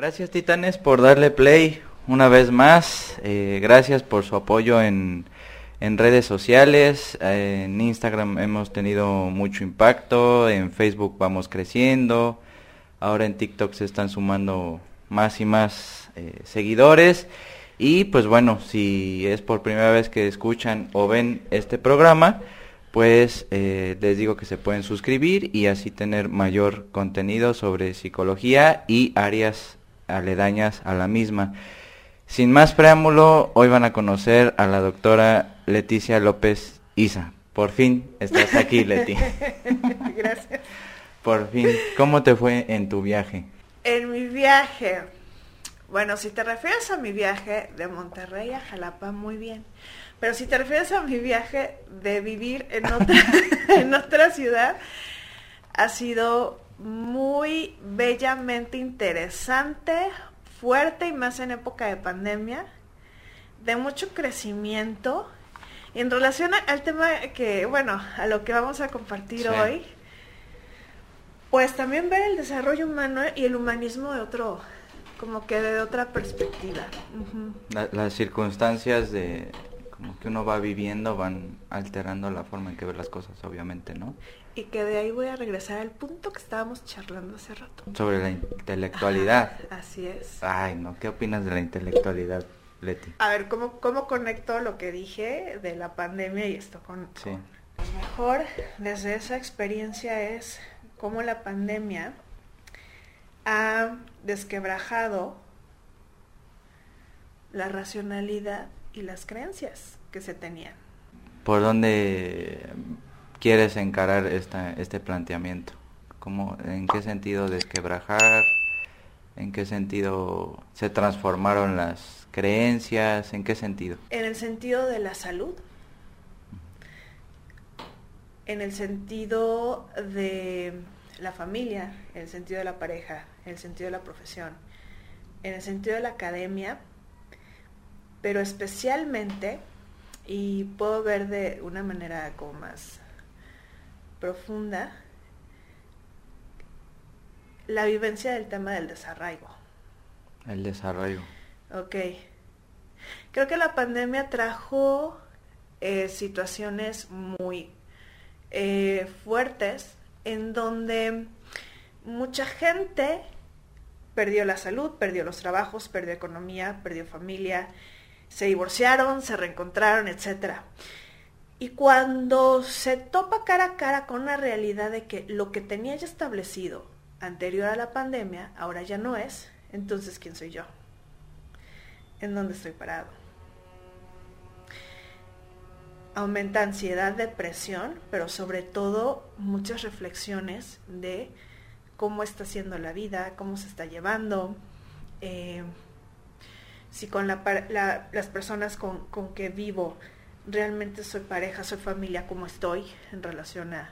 Gracias Titanes por darle play una vez más. Eh, gracias por su apoyo en, en redes sociales. En Instagram hemos tenido mucho impacto. En Facebook vamos creciendo. Ahora en TikTok se están sumando más y más eh, seguidores. Y pues bueno, si es por primera vez que escuchan o ven este programa, pues eh, les digo que se pueden suscribir y así tener mayor contenido sobre psicología y áreas aledañas a la misma. Sin más preámbulo, hoy van a conocer a la doctora Leticia López Isa. Por fin estás aquí, Leti. Gracias. Por fin. ¿Cómo te fue en tu viaje? En mi viaje. Bueno, si te refieres a mi viaje de Monterrey a Jalapa, muy bien. Pero si te refieres a mi viaje de vivir en otra, en otra ciudad, ha sido muy bellamente interesante, fuerte y más en época de pandemia, de mucho crecimiento. En relación al tema que, bueno, a lo que vamos a compartir Sí. hoy, pues también ver el desarrollo humano y el humanismo de otro, como que de otra perspectiva. La- las circunstancias de como que uno va viviendo van alterando la forma en que ve las cosas, obviamente, ¿no? Y que de ahí voy a regresar al punto que estábamos charlando hace rato. Sobre la intelectualidad. Ajá, así es. Ay, no, ¿qué opinas de la intelectualidad, Leti? A ver, ¿cómo, ¿cómo conecto lo que dije de la pandemia y esto con... Sí. con- mejor desde esa experiencia es cómo la pandemia ha desquebrajado la racionalidad y las creencias que se tenían. ¿Por dónde quieres encarar esta, este planteamiento? ¿Cómo, ¿En qué sentido desquebrajar? ¿En qué sentido se transformaron las creencias? ¿En qué sentido? En el sentido de la salud, en el sentido de la familia, en el sentido de la pareja, en el sentido de la profesión, en el sentido de la academia, pero especialmente, y puedo ver de una manera como más profunda, la vivencia del tema del desarraigo. El desarrollo. Ok. Creo que la pandemia trajo eh, situaciones muy eh, fuertes en donde mucha gente perdió la salud, perdió los trabajos, perdió economía, perdió familia, se divorciaron, se reencontraron, etcétera. Y cuando se topa cara a cara con la realidad de que lo que tenía ya establecido anterior a la pandemia ahora ya no es, entonces ¿quién soy yo? ¿En dónde estoy parado? Aumenta ansiedad, depresión, pero sobre todo muchas reflexiones de cómo está siendo la vida, cómo se está llevando, eh, si con la la- las personas con, con que vivo realmente soy pareja, soy familia, cómo estoy en relación a,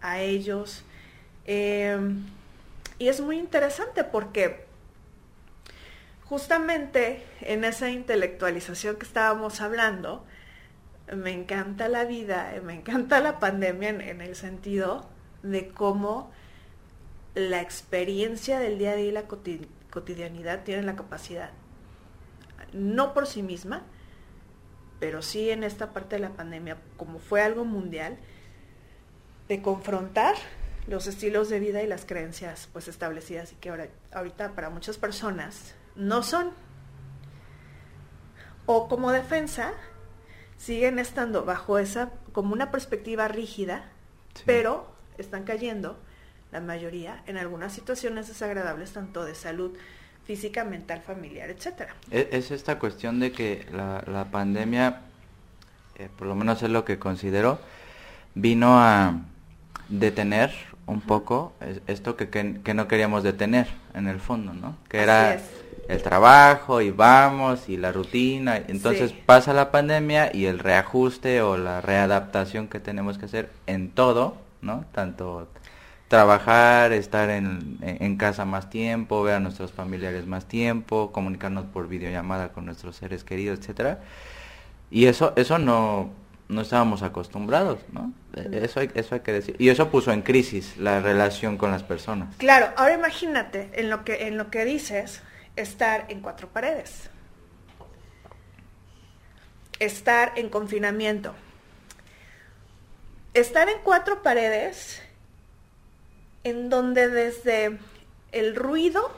a ellos. Eh, y es muy interesante porque justamente en esa intelectualización que estábamos hablando, me encanta la vida, me encanta la pandemia en, el sentido de cómo la experiencia del día a día y la coti- cotidianidad tienen la capacidad, no por sí misma, pero sí en esta parte de la pandemia, como fue algo mundial, de confrontar los estilos de vida y las creencias pues establecidas y que ahora, ahorita para muchas personas no son. O como defensa, siguen estando bajo esa, como una perspectiva rígida, Sí. pero están cayendo, la mayoría, en algunas situaciones desagradables, tanto de salud física, mental, familiar, etcétera. E- Es esta cuestión de que la, la pandemia, eh, por lo menos es lo que considero, vino a detener un poco es- esto que, que, que no queríamos detener en el fondo, ¿no? Que Así era es. el trabajo y vamos y la rutina. Entonces Sí. pasa la pandemia y el reajuste o la readaptación que tenemos que hacer en todo, ¿no? Tanto trabajar, estar en, en- casa más tiempo, ver a nuestros familiares más tiempo, comunicarnos por videollamada con nuestros seres queridos, etcétera. Y eso, eso no, no estábamos acostumbrados, ¿no? Eh, Eso hay, eso hay que decir. Y eso puso en crisis la relación con las personas. Claro, ahora imagínate en lo que, en lo que dices, estar en cuatro paredes. Estar en confinamiento. Estar en cuatro paredes en donde desde el ruido,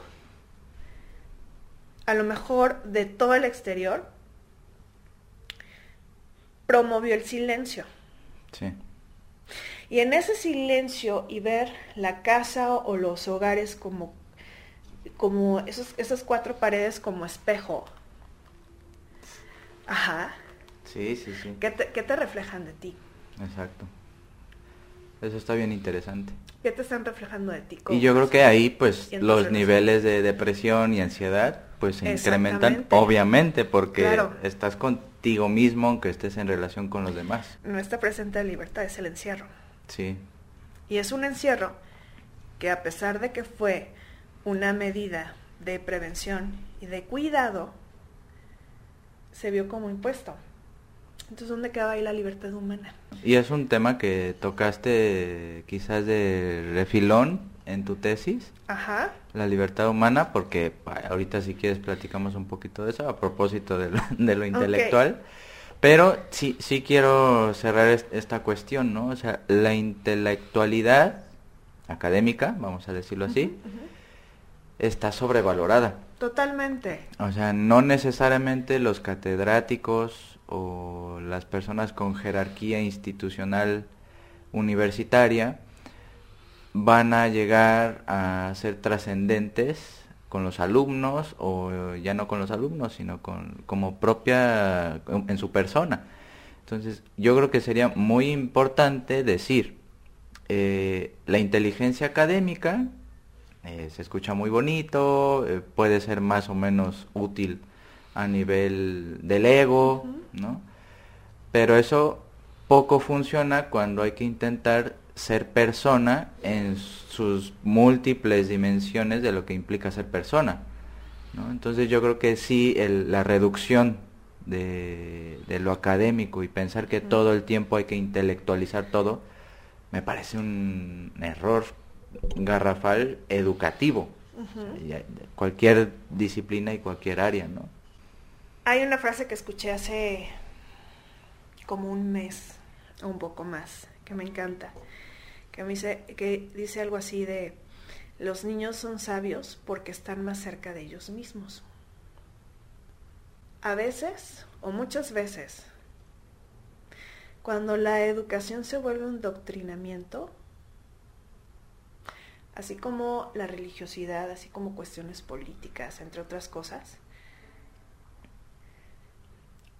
a lo mejor de todo el exterior, promovió el silencio. Sí. Y en ese silencio y ver la casa o los hogares como, como esos, esas cuatro paredes como espejo. Ajá. Sí, sí, sí. ¿Qué te, qué te reflejan de ti? Exacto. Eso está bien interesante. ¿Qué te están reflejando de ti? Y yo creo que ahí, pues, los niveles de depresión y ansiedad, pues, se incrementan, obviamente, porque Claro. estás contigo mismo, aunque estés en relación con los demás. No está presente la libertad, es el encierro. Sí, Y es un encierro que a pesar de que fue una medida de prevención y de cuidado, se vio como impuesto. Entonces, ¿dónde quedaba ahí la libertad humana? Y es un tema que tocaste quizás de refilón en tu tesis, Ajá. la libertad humana, porque ahorita si quieres platicamos un poquito de eso a propósito de lo, de lo intelectual. Pero sí, sí quiero cerrar es- esta cuestión, ¿no? O sea, la intelectualidad académica, vamos a decirlo así, está sobrevalorada. Totalmente. O sea, no necesariamente los catedráticos o las personas con jerarquía institucional universitaria van a llegar a ser trascendentes con los alumnos o ya no con los alumnos, sino con como propia en su persona. Entonces, yo creo que sería muy importante decir eh, la inteligencia académica eh, se escucha muy bonito, eh, puede ser más o menos útil a nivel del ego. ¿no? Pero eso poco funciona cuando hay que intentar ser persona en sus múltiples dimensiones de lo que implica ser persona, ¿no? Entonces yo creo que sí, el- la reducción de, de lo académico y pensar que todo el tiempo hay que intelectualizar todo, me parece un error garrafal educativo. Cualquier disciplina y cualquier área, ¿no? Hay una frase que escuché hace como un mes o un poco más, que me encanta, que me dice, que dice algo así de los niños son sabios porque están más cerca de ellos mismos. A veces, o muchas veces, cuando la educación se vuelve un doctrinamiento, así como la religiosidad, así como cuestiones políticas, entre otras cosas,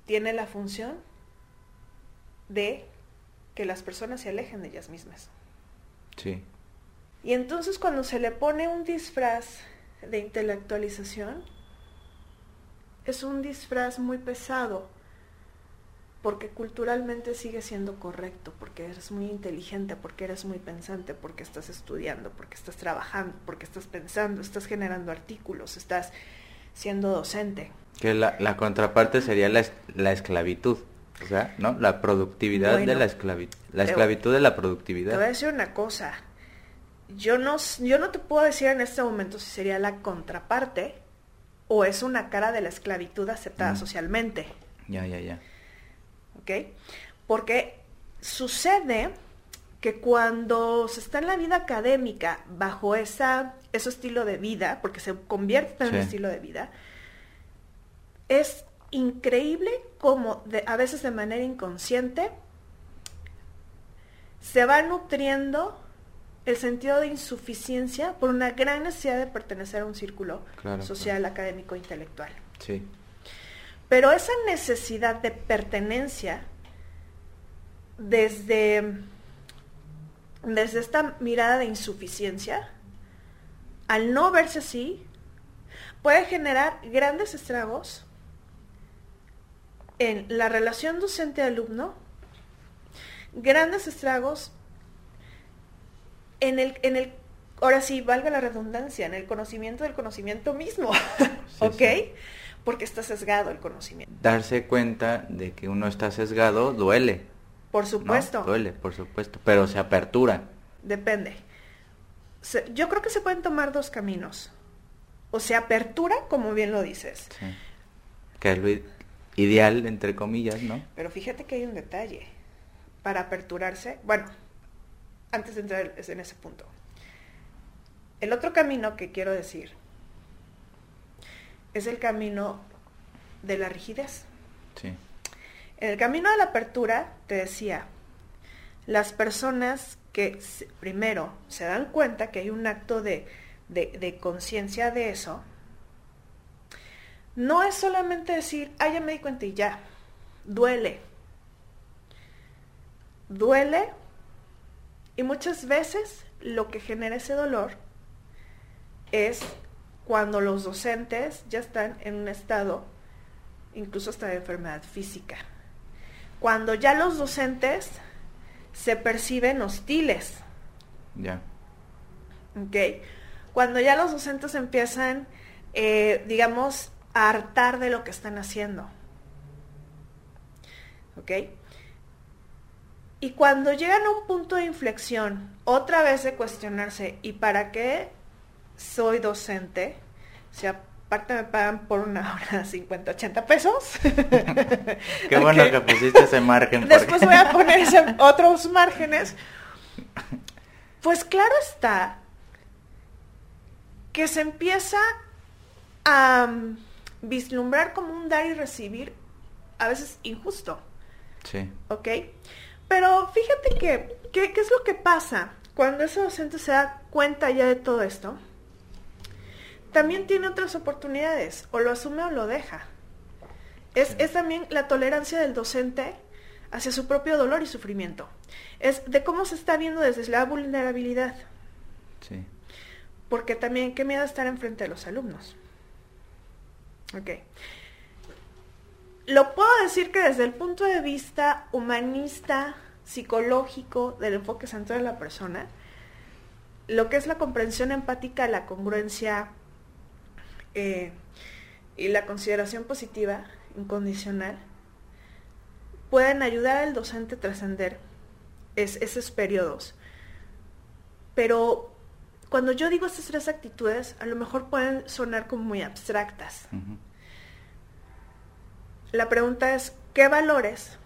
tiene la función de que las personas se alejen de ellas mismas. Sí. Y entonces cuando se le pone un disfraz de intelectualización, es un disfraz muy pesado, porque culturalmente sigue siendo correcto, porque eres muy inteligente, porque eres muy pensante, porque estás estudiando, porque estás trabajando, porque estás pensando, estás generando artículos, estás siendo docente. Que la, la contraparte sería la, la esclavitud, o sea, ¿no? La productividad de la esclavitud. La te- esclavitud de la Te voy a productividad. decir una cosa. Yo no, yo no te puedo decir en este momento si sería la contraparte o es una cara de la esclavitud aceptada Mm. socialmente. Ya, ya, ya. ¿Ok? Porque sucede que cuando se está en la vida académica bajo esa, ese estilo de vida, porque se convierte en un estilo de vida, es increíble como de- a veces de manera inconsciente se va nutriendo el sentido de insuficiencia por una gran necesidad de pertenecer a un círculo Claro, social, académico, intelectual. Sí. Pero esa necesidad de pertenencia desde, desde esta mirada de insuficiencia, al no verse así, puede generar grandes estragos en la relación docente-alumno, grandes estragos en el, en el, ahora sí, valga la redundancia, en el conocimiento del conocimiento mismo, ¿ok? sí. Porque está sesgado el conocimiento. Darse cuenta de que uno está sesgado duele. Por ¿no? supuesto. Duele, por supuesto. Pero se apertura. Depende. Se- yo creo que se pueden tomar dos caminos. o se apertura, como bien lo dices. Sí. Que es lo ideal, entre comillas, ¿no? Pero fíjate que hay un detalle. Para aperturarse, bueno, antes de entrar en ese punto. El otro camino que quiero decir es el camino de la rigidez. Sí. En el camino de la apertura, te decía, las personas que primero se dan cuenta que hay un acto de, de, conciencia de eso, no es solamente decir, ah, ya me di cuenta y ya, duele. Duele y muchas veces lo que genera ese dolor es cuando los docentes ya están en un estado incluso hasta de enfermedad física. Cuando ya los docentes se perciben hostiles. Ya. Ok. Cuando ya los docentes empiezan, eh, digamos, a hartar de lo que están haciendo. ¿Ok? Y cuando llegan a un punto de inflexión, otra vez de cuestionarse, ¿y para qué soy docente? O sea, aparte me pagan por una hora 50, 80 pesos. Qué bueno que pusiste ese margen. Después voy a poner otros márgenes. Pues claro está que se empieza a vislumbrar como un dar y recibir a veces injusto. Sí. ¿Ok? Pero fíjate que, ¿qué es lo que pasa cuando ese docente se da cuenta ya de todo esto? también tiene otras oportunidades, o lo asume o lo deja. Es, es también la tolerancia del docente hacia su propio dolor y sufrimiento. Es de cómo se está viendo desde la vulnerabilidad. Sí. Porque también qué miedo estar enfrente de los alumnos. Ok. Lo puedo decir que desde el punto de vista humanista, psicológico, del enfoque central de la persona, lo que es la comprensión empática, la congruencia, eh, y la consideración positiva, incondicional, pueden ayudar al docente a trascender esos periodos. Pero cuando yo digo estas tres actitudes, a lo mejor pueden sonar como muy abstractas. La pregunta es, ¿qué valores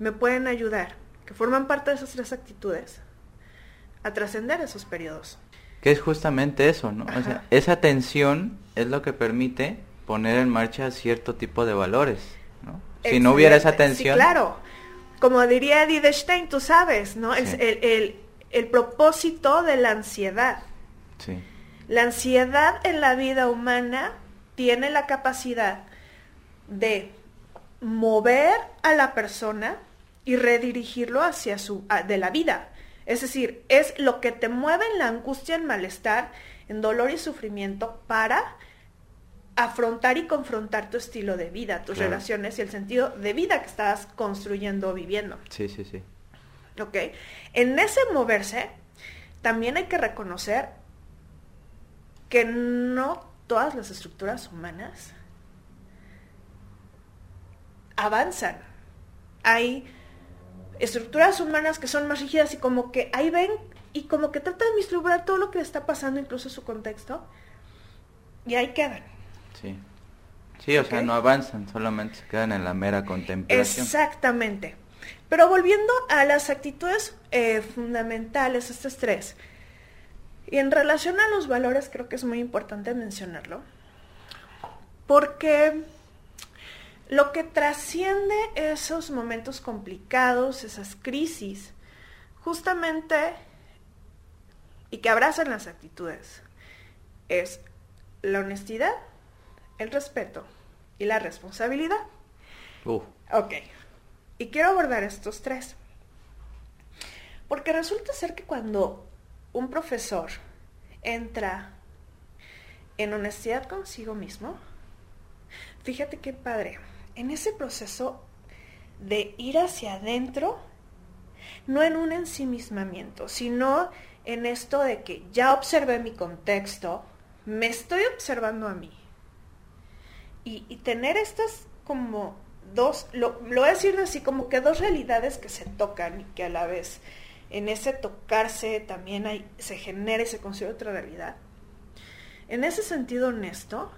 me pueden ayudar, que forman parte de esas tres actitudes, a trascender esos periodos? Que es justamente eso, ¿no? O sea, esa tensión es lo que permite poner en marcha cierto tipo de valores, ¿no? Si no hubiera esa tensión... Sí, claro. Como diría Edith Stein, tú sabes, ¿no? El, el, el, propósito de la ansiedad. Sí. La ansiedad en la vida humana tiene la capacidad de mover a la persona y redirigirlo hacia su de la vida es decir, es lo que te mueve en la angustia, en malestar, en dolor y sufrimiento para afrontar y confrontar tu estilo de vida, tus relaciones y el sentido de vida que estás construyendo o viviendo. Sí, sí, sí. ¿Ok? En ese moverse, también hay que reconocer que no todas las estructuras humanas avanzan. Hay estructuras humanas que son más rígidas y como que ahí ven y como que tratan de vislumbrar todo lo que le está pasando, incluso su contexto, y ahí quedan. Sí. Sí, o sea, no avanzan, solamente se quedan en la mera contemplación. Exactamente. Pero volviendo a las actitudes eh, fundamentales, estas tres, y en relación a los valores creo que es muy importante mencionarlo, porque lo que trasciende esos momentos complicados, esas crisis, justamente, y que abrazan las actitudes, es la honestidad, el respeto y la responsabilidad. Uh. Ok. Y quiero abordar estos tres. Porque resulta ser que cuando un profesor entra en honestidad consigo mismo, fíjate qué padre en ese proceso de ir hacia adentro, no en un ensimismamiento, sino en esto de que ya observé mi contexto, me estoy observando a mí. Y, tener estas como dos, lo, lo voy a decir así, como que dos realidades que se tocan y que a la vez en ese tocarse también hay, se genera y se construye otra realidad. en ese sentido honesto,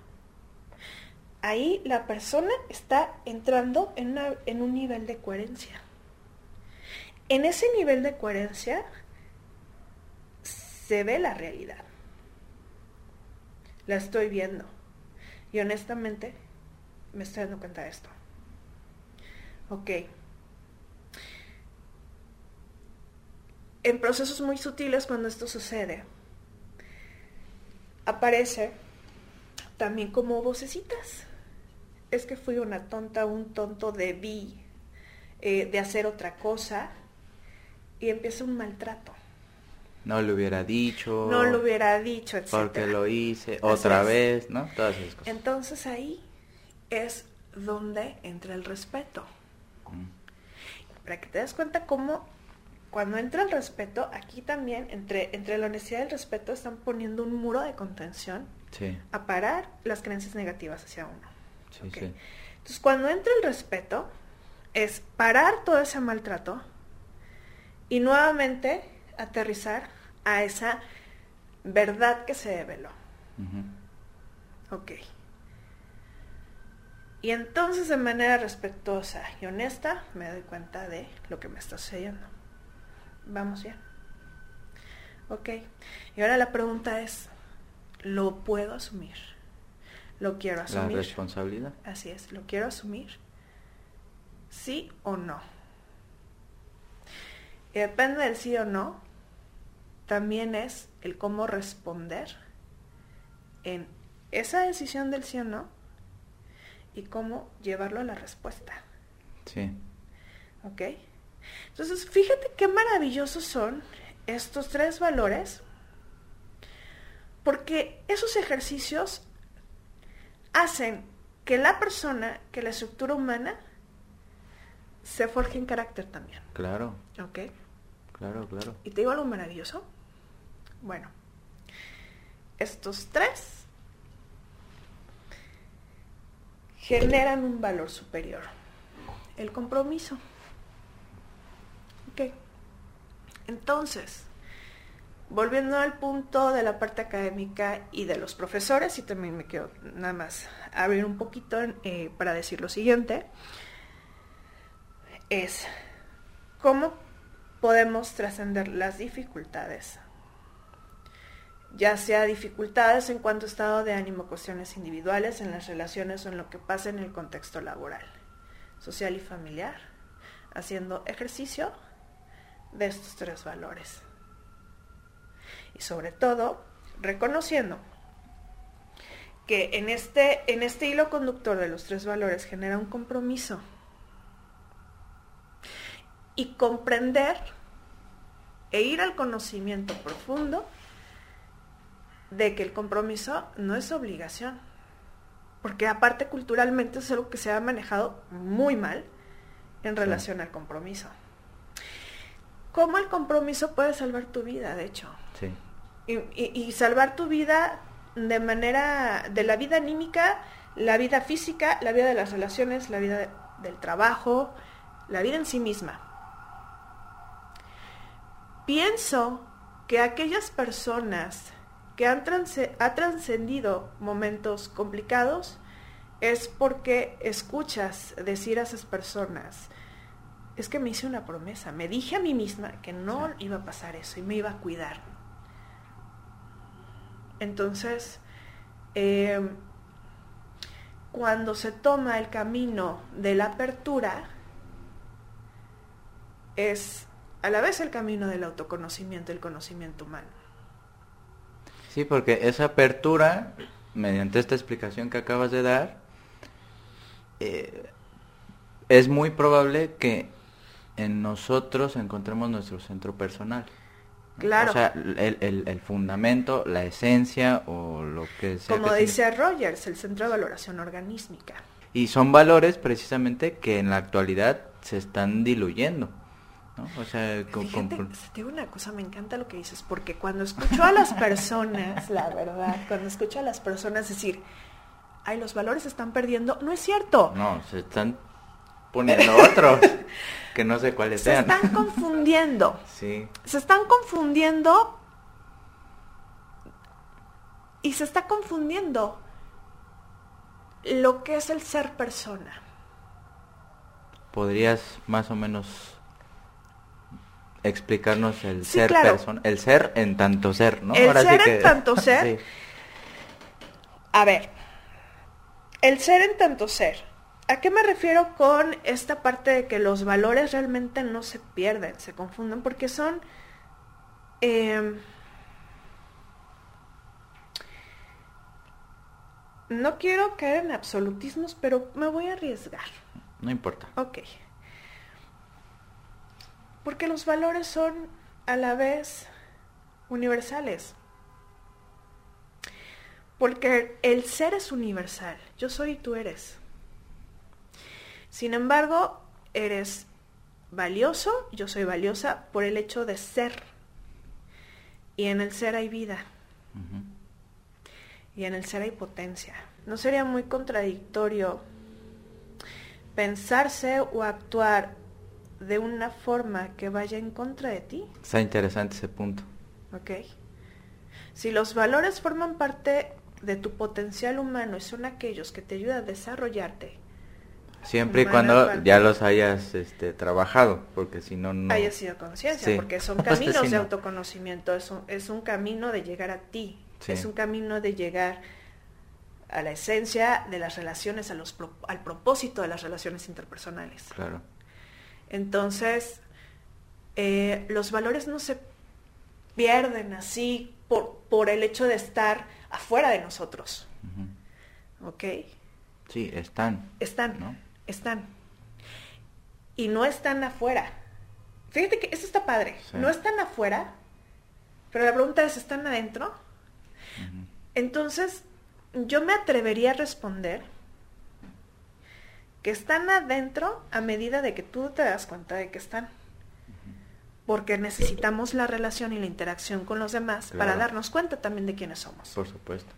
ahí la persona está entrando en, en un nivel de coherencia. En ese nivel de coherencia se ve la realidad. La estoy viendo. Y honestamente me estoy dando cuenta de esto. Ok. En procesos muy sutiles cuando esto sucede, aparece también como vocecitas. Es que fui una tonta, un tonto, debí eh, de hacer otra cosa y empieza un maltrato. No le hubiera dicho. No lo hubiera dicho, etc. Porque lo hice otra vez, ¿no? Todas esas cosas. Entonces ahí es donde entra el respeto. Para que te des cuenta cómo cuando entra el respeto, aquí también entre, entre la honestidad y el respeto están poniendo un muro de contención a parar las creencias negativas hacia uno. Entonces cuando entra el respeto, es parar todo ese maltrato y nuevamente aterrizar a esa verdad que se develó. Ok. Y entonces de manera respetuosa y honesta me doy cuenta de lo que me está sucediendo. Vamos ya. Ok. Y ahora la pregunta es, ¿lo puedo asumir? ¿Lo quiero asumir? La responsabilidad. Así es, ¿lo quiero asumir? ¿Sí o no? Y depende del sí o no, también es el cómo responder en esa decisión del sí o no y cómo llevarlo a la respuesta. Sí. ¿Ok? Entonces, fíjate qué maravillosos son estos tres valores, porque esos ejercicios hacen que la persona, que la estructura humana, se forje en carácter también. Claro. ¿Ok? Claro, claro. ¿Y te digo algo maravilloso? Bueno, estos tres generan un valor superior. El compromiso. Ok. Entonces, volviendo al punto de la parte académica y de los profesores, y también me quiero nada más abrir un poquito eh, para decir lo siguiente, es cómo podemos trascender las dificultades ya sea dificultades en cuanto a estado de ánimo, cuestiones individuales, en las relaciones o en lo que pasa en el contexto laboral, social y familiar, haciendo ejercicio de estos tres valores. Y sobre todo, reconociendo que en este, en este hilo conductor de los tres valores genera un compromiso y comprender e ir al conocimiento profundo de que el compromiso no es obligación. Porque aparte culturalmente es algo que se ha manejado muy mal en relación al compromiso. ¿Cómo el compromiso puede salvar tu vida, de hecho? Sí. Y, salvar tu vida de manera, de la vida anímica, la vida física, la vida de las relaciones, la vida del trabajo, la vida en sí misma. Pienso que aquellas personas que han ha trascendido momentos complicados es porque escuchas decir a esas personas, es que me hice una promesa, me dije a mí misma que no iba a pasar eso y me iba a cuidar. Entonces, em, cuando se toma el camino de la apertura, es a la vez el camino del autoconocimiento, el conocimiento humano. Sí, porque esa apertura, mediante esta explicación que acabas de dar, eh, es muy probable que en nosotros encontremos nuestro centro personal. Claro. O sea, el, fundamento, la esencia o lo que sea. Como dice Rogers, el centro de valoración organísmica. Y son valores precisamente que en la actualidad se están diluyendo. O sea, Fíjate, te digo una cosa, me encanta lo que dices, porque cuando escucho a las personas, la verdad, cuando escucho a las personas decir, ay, los valores se están perdiendo, no es cierto. No, se están poniendo otros, que no sé cuáles sean. Se están confundiendo. Sí. Se están confundiendo y se está confundiendo lo que es el ser persona. ¿Podrías más o menos explicarnos el ser persona? El ser en tanto ser, ¿no? El ser en tanto ser. A ver, el ser en tanto ser. ¿A qué me refiero con esta parte de que los valores realmente no se pierden, se confunden? Porque son... Em, no quiero caer en absolutismos, pero me voy a arriesgar. No importa. Ok. Porque los valores son a la vez universales. Porque el ser es universal. Yo soy y tú eres. Sin embargo, eres valioso, yo soy valiosa por el hecho de ser. Y en el ser hay vida. Y en el ser hay potencia. ¿No sería muy contradictorio pensarse o actuar de una forma que vaya en contra de ti? Está interesante ese punto. Ok. Si los valores forman parte de tu potencial humano y son aquellos que te ayudan a desarrollarte. Siempre y cuando ya los hayas este, trabajado, porque si no, no... Hayas sido conciencia, porque son caminos de autoconocimiento, es un, es un camino de llegar a ti, es un camino de llegar a la esencia de las relaciones, a los, al propósito de las relaciones interpersonales. Claro. Entonces, eh, los valores no se pierden así por, por el hecho de estar afuera de nosotros. ¿Ok? Sí, están. Están, ¿no? Están. Y no están afuera. Fíjate que eso está padre. No están afuera, pero la pregunta es, ¿están adentro? Entonces, yo me atrevería a responder que están adentro a medida de que tú te das cuenta de que están porque necesitamos la relación y la interacción con los demás para darnos cuenta también de quiénes somos. Por supuesto.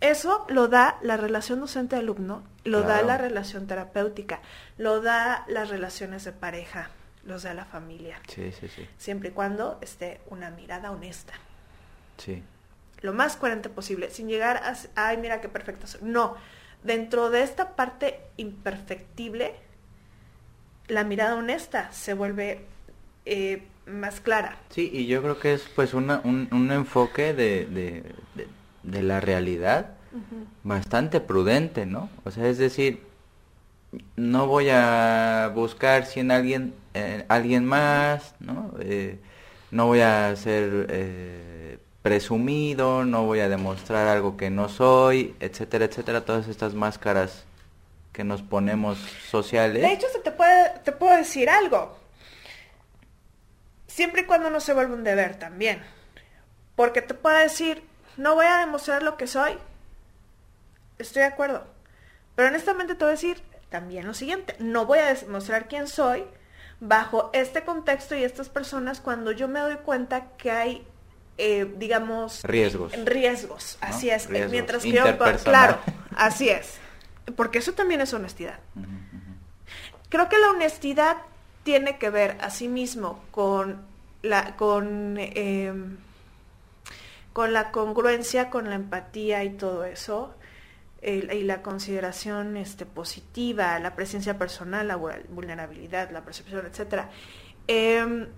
Eso lo da la relación docente-alumno, lo da la relación terapéutica, lo da las relaciones de pareja, los da la familia. Sí, sí, sí. Siempre y cuando esté una mirada honesta. Sí. Lo más coherente posible, sin llegar a, ay, mira qué perfecto soy. No, dentro de esta parte imperfectible, la mirada honesta se vuelve eh, más clara. Sí, y yo creo que es pues un, un, enfoque de, de, la realidad bastante prudente, ¿no? O sea, es decir, no voy a buscar si en alguien, eh, alguien más, ¿no? Eh, no voy a ser eh, presumido, no voy a demostrar algo que no soy, etcétera, etcétera, todas estas máscaras que nos ponemos sociales. De hecho, te puede, te puedo decir algo Siempre y cuando no se vuelva un deber también. Porque te puedo decir, no voy a demostrar lo que soy. Estoy de acuerdo. Pero honestamente te voy a decir también lo siguiente. No voy a demostrar quién soy bajo este contexto y estas personas cuando yo me doy cuenta que hay, eh, digamos... Riesgos. Riesgos, así es. Mientras que yo... Claro, así es. Porque eso también es honestidad. Creo que la honestidad tiene que ver asimismo con la, con, em, con la congruencia, con la empatía y todo eso, y la consideración este, positiva, la presencia personal, la vulnerabilidad, la percepción, etc. Em,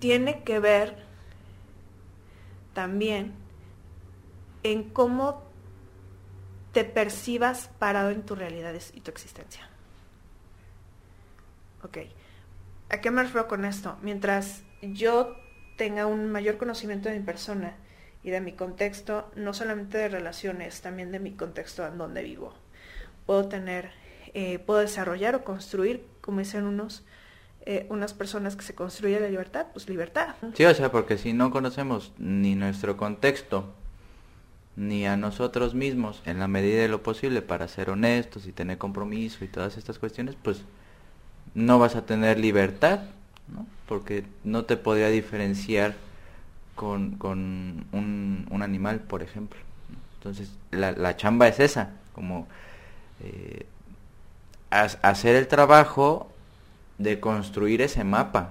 tiene que ver también en cómo te percibas parado en tus realidades y tu existencia. Ok. ¿A qué me refiero con esto? Mientras yo tenga un mayor conocimiento de mi persona y de mi contexto, no solamente de relaciones, también de mi contexto en donde vivo, puedo tener, eh, puedo desarrollar o construir, como dicen unos, eh, unas personas que se construye la libertad, pues libertad. Sí, o sea, porque si no conocemos ni nuestro contexto, ni a nosotros mismos, en la medida de lo posible, para ser honestos y tener compromiso y todas estas cuestiones, pues no vas a tener libertad, ¿no? porque no te podría diferenciar con, con un, un, animal, por ejemplo. Entonces, la, la chamba es esa, como eh, hacer el trabajo de construir ese mapa,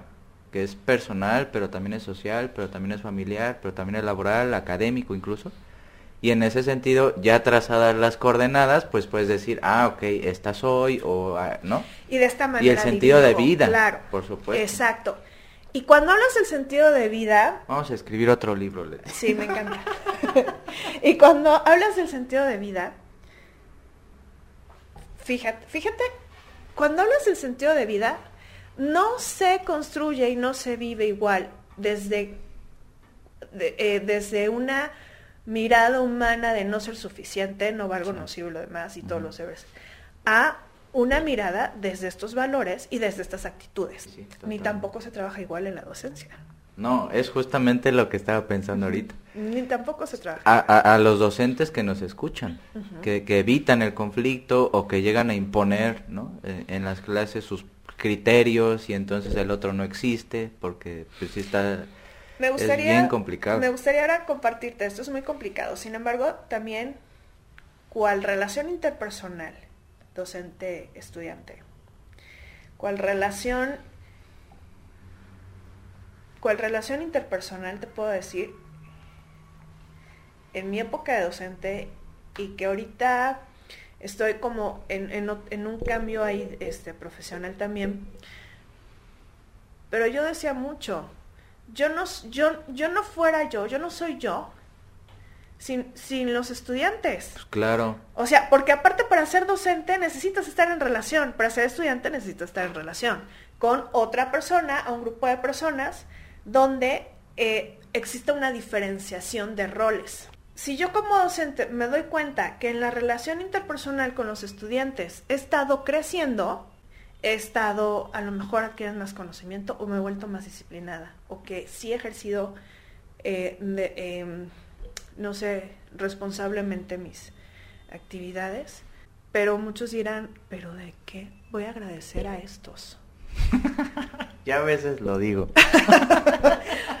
que es personal, pero también es social, pero también es familiar, pero también es laboral, académico incluso, Y en ese sentido, ya trazadas las coordenadas, pues puedes decir, ah, ok, esta soy, o, ah, ¿no? Y de esta manera. Y el sentido de vida, Claro. por supuesto. Exacto. Y cuando hablas del sentido de vida, Vamos a escribir otro libro, Leti. Sí, me encanta. y cuando hablas del sentido de vida, fíjate, fíjate, cuando hablas del sentido de vida, no se construye y no se vive igual desde, de- eh, desde una mirada humana de no ser suficiente, no valgo, no sirvo lo demás y todos los deberes, a una mirada desde estos valores y desde estas actitudes. Sí, Ni tampoco se trabaja igual en la docencia. No, es justamente lo que estaba pensando ahorita. Ni tampoco se trabaja. A, a- a los docentes que nos escuchan, que, que evitan el conflicto o que llegan a imponer ¿no? Eh, en las clases sus criterios y entonces el otro no existe porque pues sí está Me gustaría, es bien complicado. Me gustaría ahora compartirte, esto es muy complicado, sin embargo, también cuál relación interpersonal docente-estudiante, cuál relación, cuál relación interpersonal te puedo decir, en mi época de docente y que ahorita estoy como en, en un cambio ahí este, profesional también, pero yo decía mucho, yo no, yo, yo no fuera yo, yo no soy yo sin, sin los estudiantes. Pues claro, O sea, porque aparte para ser docente necesitas estar en relación, para ser estudiante necesitas estar en relación con otra persona, a un grupo de personas, donde eh, existe una diferenciación de roles. Si yo como docente me doy cuenta que en la relación interpersonal con los estudiantes he estado creciendo, he estado a lo mejor adquiriendo más conocimiento o me he vuelto más disciplinada, o que sí he ejercido, eh, de, em, no sé, responsablemente mis actividades, pero muchos dirán, pero ¿de qué voy a agradecer a estos? ya a veces lo digo,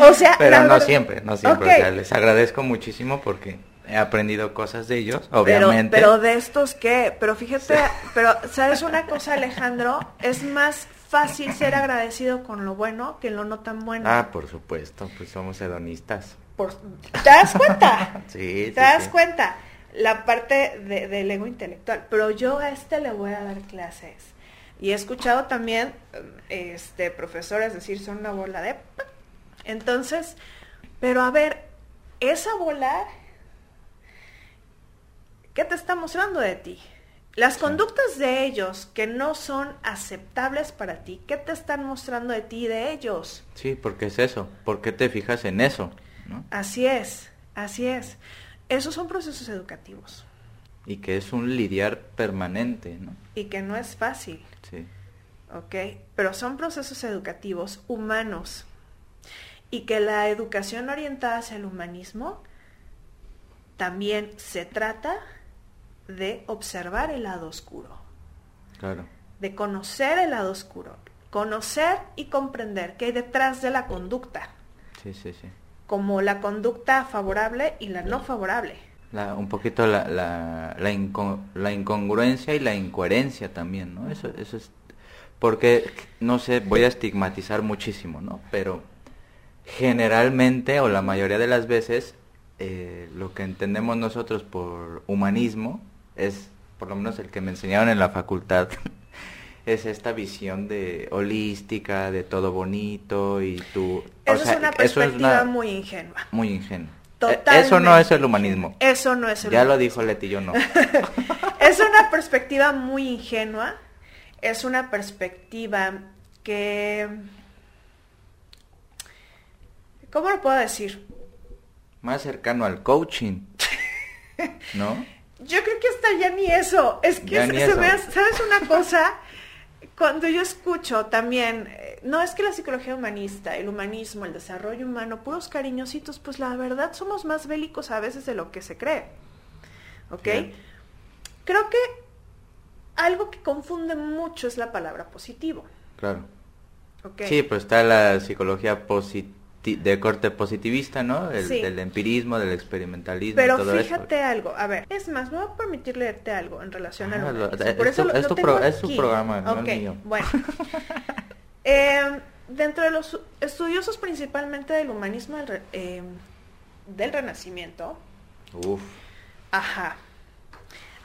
O sea, pero no verdad- siempre, no siempre. O sea, les agradezco muchísimo porque he aprendido cosas de ellos, obviamente. pero de estos qué, pero fíjate, pero ¿sabes una cosa Alejandro? Es más fácil ser agradecido con lo bueno que lo no tan bueno. Ah, por supuesto, pues somos hedonistas. Por- ¿Te das cuenta? Sí, sí, ¿Te das sí. cuenta? La parte de- del ego intelectual. Pero yo a este le voy a dar clases. Y he escuchado también este, profesores decir son una bola de... p-". Entonces, pero a ver, esa bola, ¿qué te está mostrando de ti? Las conductas de ellos que no son aceptables para ti, ¿qué te están mostrando de ti y de ellos? Sí, porque es eso. ¿Por qué te fijas en eso? ¿no? Así es, así es. Esos son procesos educativos Y que es un lidiar permanente, ¿no? y que no es fácil, Sí. ¿ok? Pero son procesos educativos humanos y que la educación orientada hacia el humanismo también se trata de observar el lado oscuro, Claro. de conocer el lado oscuro, conocer y comprender qué hay detrás de la conducta, Sí, sí, sí. como la conducta favorable y la no favorable. La, un poquito la, la, la, inco- la incongruencia y la incoherencia también, ¿no? Eso, eso es... Porque, no sé, voy a estigmatizar muchísimo, ¿no? Pero generalmente, o la mayoría de las veces, eh, lo que entendemos nosotros por humanismo es, por lo menos el que me enseñaron en la facultad, es esta visión de holística, de todo bonito y tú... o Eso sea, es una perspectiva una- muy ingenua. muy ingenuo. Eh, Totalmente. Eso no es el humanismo. Eso no es el Ya lo humanismo. dijo Leti, yo no. Es una perspectiva muy ingenua. Es una perspectiva que... ¿Cómo lo puedo decir? Más cercano al coaching. ¿No? Yo creo que hasta ya ni eso. Es que se, se me hace- ¿sabes una cosa? Cuando yo escucho también, eh, no es que la psicología humanista, el humanismo, el desarrollo humano, puros cariñositos, pues la verdad somos más bélicos a veces de lo que se cree. ¿Ok? Creo que algo que confunde mucho es la palabra positivo. Claro. Sí, pues está la psicología positi- de corte positivista, ¿no? El- Sí. Del empirismo, del experimentalismo, Pero todo eso. fíjate algo, a ver, es más, me voy a permitir leerte algo en relación Ah, al lo- es Por eso es lo tu pro- es aquí. programa, no el mío. Bueno, Eh, dentro de los estudiosos principalmente del humanismo del, eh, del Renacimiento, Uf. Ajá.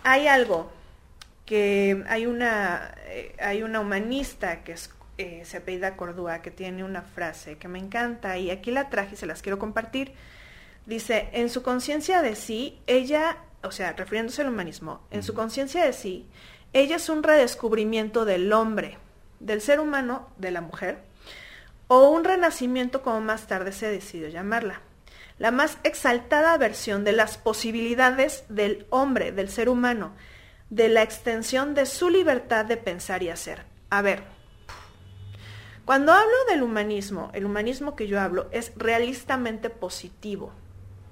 Hay algo que hay una, eh, hay una humanista que es, eh, se apellida Cordúa que tiene una frase que me encanta y aquí la traje y se las quiero compartir. Dice, en su conciencia de sí, ella, o sea, refiriéndose al humanismo, en su conciencia de sí, ella es un redescubrimiento del hombre, del ser humano, de la mujer, o un renacimiento como más tarde se decidió llamarla. La más exaltada versión de las posibilidades del hombre, del ser humano, de la extensión de su libertad de pensar y hacer. A ver, cuando hablo del humanismo, el humanismo que yo hablo es realistamente positivo.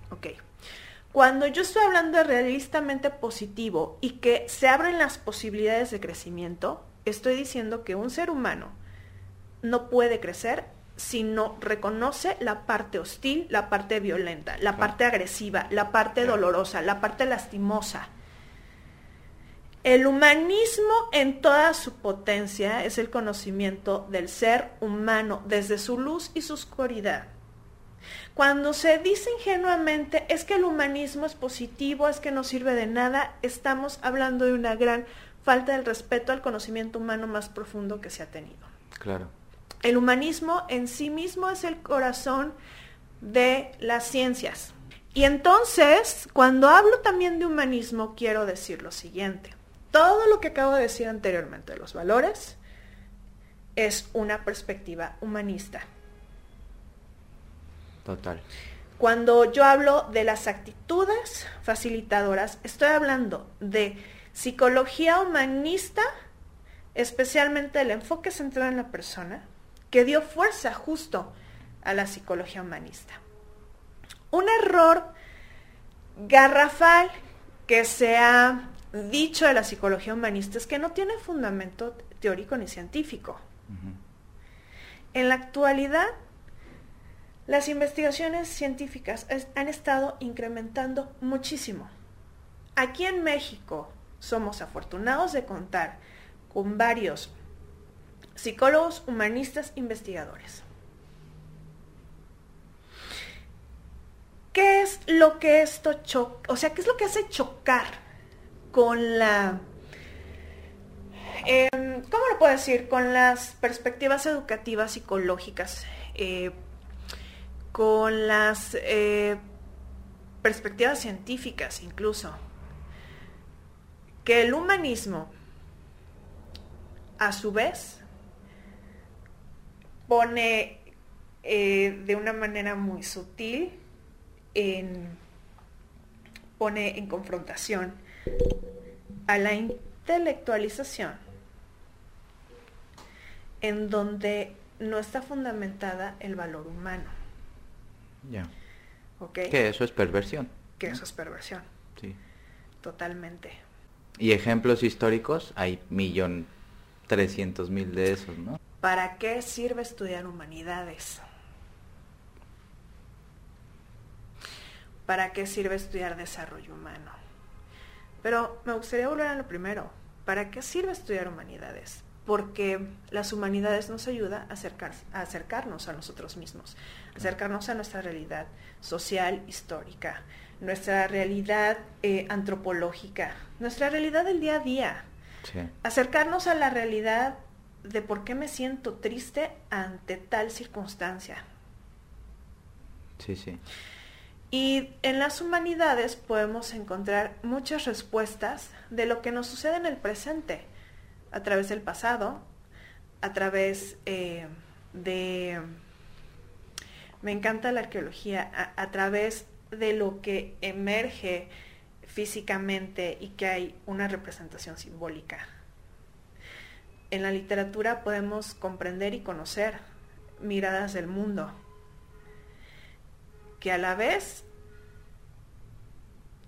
Ok. Cuando yo estoy hablando de realistamente positivo y que se abren las posibilidades de crecimiento, estoy diciendo que un ser humano no puede crecer si no reconoce la parte hostil, la parte violenta, la parte agresiva, la parte dolorosa, la parte lastimosa. El humanismo en toda su potencia es el conocimiento del ser humano desde su luz y su oscuridad. Cuando se dice ingenuamente es que el humanismo es positivo, es que no sirve de nada, estamos hablando de una gran falta del respeto al conocimiento humano más profundo que se ha tenido. Claro. El humanismo en sí mismo es el corazón de las ciencias. Y entonces, cuando hablo también de humanismo, quiero decir lo siguiente. Todo lo que acabo de decir anteriormente de los valores es una perspectiva humanista. Total. Cuando yo hablo de las actitudes facilitadoras, estoy hablando de psicología humanista, especialmente el enfoque centrado en la persona, que dio fuerza justo a la psicología humanista. Un error garrafal que se ha dicho de la psicología humanista es que no tiene fundamento teórico ni científico. En la actualidad, las investigaciones científicas han estado incrementando muchísimo. Aquí en México somos afortunados de contar con varios psicólogos, humanistas, investigadores. ¿Qué es lo que esto choca? O sea, ¿qué es lo que hace chocar con la... Em, ¿Cómo lo puedo decir? Con las perspectivas educativas psicológicas eh, con las eh, perspectivas científicas incluso, que el humanismo, a su vez, pone eh, de una manera muy sutil, en, pone en confrontación a la intelectualización, en donde no está fundamentada el valor humano. Ya. Que eso es perversión. Que eso es perversión. Sí. Totalmente. Y ejemplos históricos, hay millón trescientos mil de esos, ¿no? ¿Para qué sirve estudiar humanidades? ¿Para qué sirve estudiar desarrollo humano? Pero me gustaría volver a lo primero. ¿Para qué sirve estudiar humanidades? porque las humanidades nos ayuda a, a acercarnos a nosotros mismos, acercarnos a nuestra realidad social, histórica, nuestra realidad eh, antropológica, nuestra realidad del día a día, acercarnos a la realidad de por qué me siento triste ante tal circunstancia. Sí, sí. Y en las humanidades podemos encontrar muchas respuestas de lo que nos sucede en el presente a través del pasado, a través eh, de... Me encanta la arqueología, a, través de lo que emerge físicamente y que hay una representación simbólica. En la literatura podemos comprender y conocer miradas del mundo, que a la vez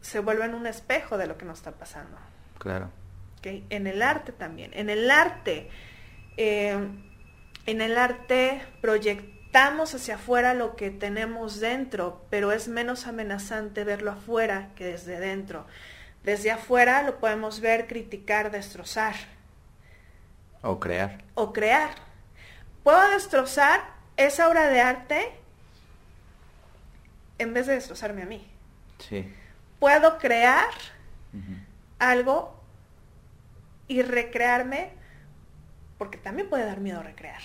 se vuelven un espejo de lo que nos está pasando. Claro. En el arte también. En el arte, eh, en el arte proyectamos hacia afuera lo que tenemos dentro, pero es menos amenazante verlo afuera que desde dentro. Desde afuera lo podemos ver, criticar, destrozar. O crear. O crear. Puedo destrozar esa obra de arte en vez de destrozarme a mí. Sí. puedo crear algo y recrearme, porque también puede dar miedo recrear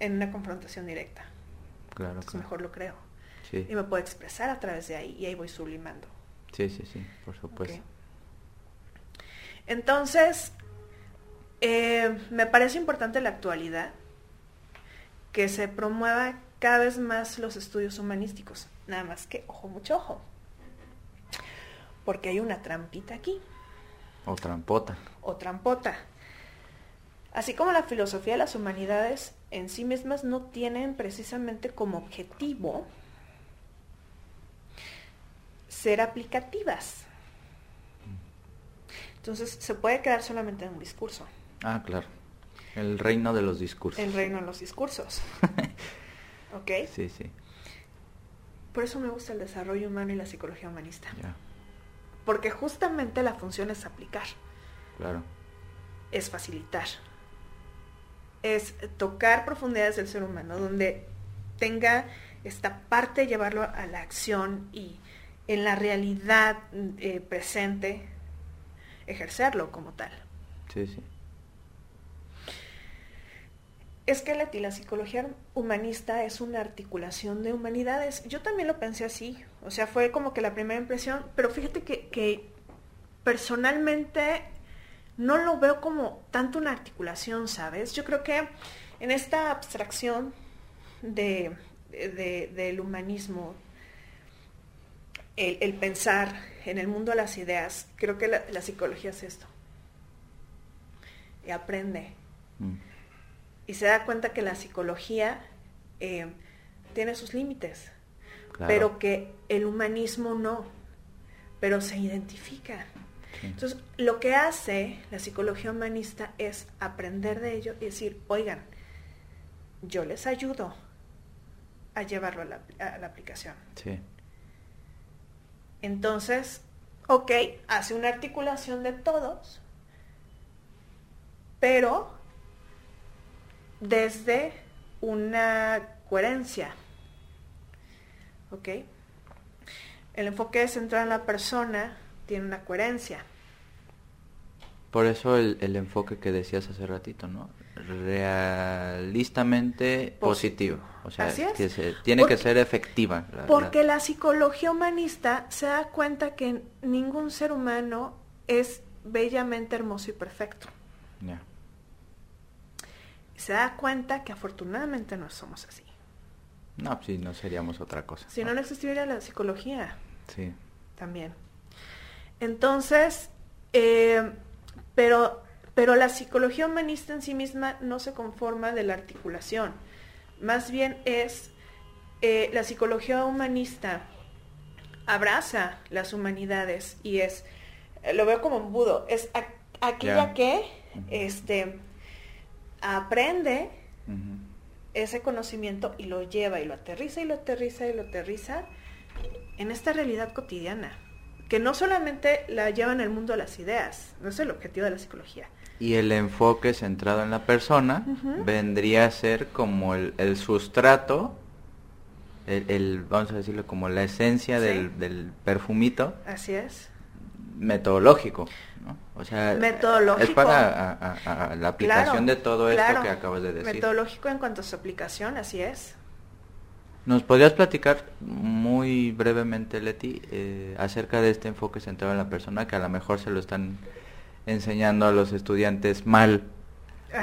en una confrontación directa. Claro, Entonces mejor lo creo. Y me puedo expresar a través de ahí y ahí voy sublimando. Sí, sí, sí, por supuesto. Entonces, eh, me parece importante en la actualidad que se promueva cada vez más los estudios humanísticos. Nada más que, ojo, mucho ojo. Porque hay una trampita aquí. O trampota. O trampota. Así como la filosofía de las humanidades en sí mismas no tienen precisamente como objetivo ser aplicativas. Entonces se puede quedar solamente en un discurso. Ah, claro. El reino de los discursos. El reino de los discursos. ¿Ok? Sí, sí. Por eso me gusta el desarrollo humano y la psicología humanista. Porque justamente la función es aplicar. Claro. Es facilitar. Es tocar profundidades del ser humano, donde tenga esta parte de llevarlo a la acción y en la realidad eh, presente ejercerlo como tal. Sí, sí. Es que la, psicología humanista es una articulación de humanidades. Yo también lo pensé así. O sea, fue como que la primera impresión. Pero fíjate que, que personalmente no lo veo como tanto una articulación, ¿sabes? Yo creo que en esta abstracción de, del humanismo, el, pensar en el mundo de las ideas, creo que la, psicología es esto. Y aprende. Mm. Y se da cuenta que la psicología eh, tiene sus límites, pero que el humanismo no, pero se identifica. Entonces, lo que hace la psicología humanista es aprender de ello y decir, oigan, yo les ayudo a llevarlo a la, a la aplicación. Sí. Entonces, ok, hace una articulación de todos, pero desde una coherencia. ¿Ok? El enfoque central en la persona tiene una coherencia. Por eso el, enfoque que decías hace ratito, ¿no? Realistamente positivo. O sea, que tiene que ser efectiva. porque la... psicología humanista se da cuenta que ningún ser humano es bellamente hermoso y perfecto. Se da cuenta que afortunadamente no somos así. No, si no seríamos otra cosa. Si no, no existiría la psicología. Sí. También. Entonces, eh, pero, pero la psicología humanista en sí misma no se conforma de la articulación más bien es eh, la psicología humanista abraza las humanidades y es, eh, lo veo como un budo, es aquella que este, aprende ese conocimiento y lo lleva y lo aterriza y lo aterriza y lo aterriza en esta realidad cotidiana, que no solamente la lleva en el mundo las ideas, no es el objetivo de la psicología, y el enfoque centrado en la persona vendría a ser como el, sustrato, el, vamos a decirlo como la esencia del, perfumito. Así es. Metodológico. O sea, metodológico. es para la aplicación de todo esto que acabas de decir. Metodológico en cuanto a su aplicación, así es. ¿Nos podrías platicar muy brevemente, Leti, eh, acerca de este enfoque centrado en la persona que a lo mejor se lo están enseñando a los estudiantes mal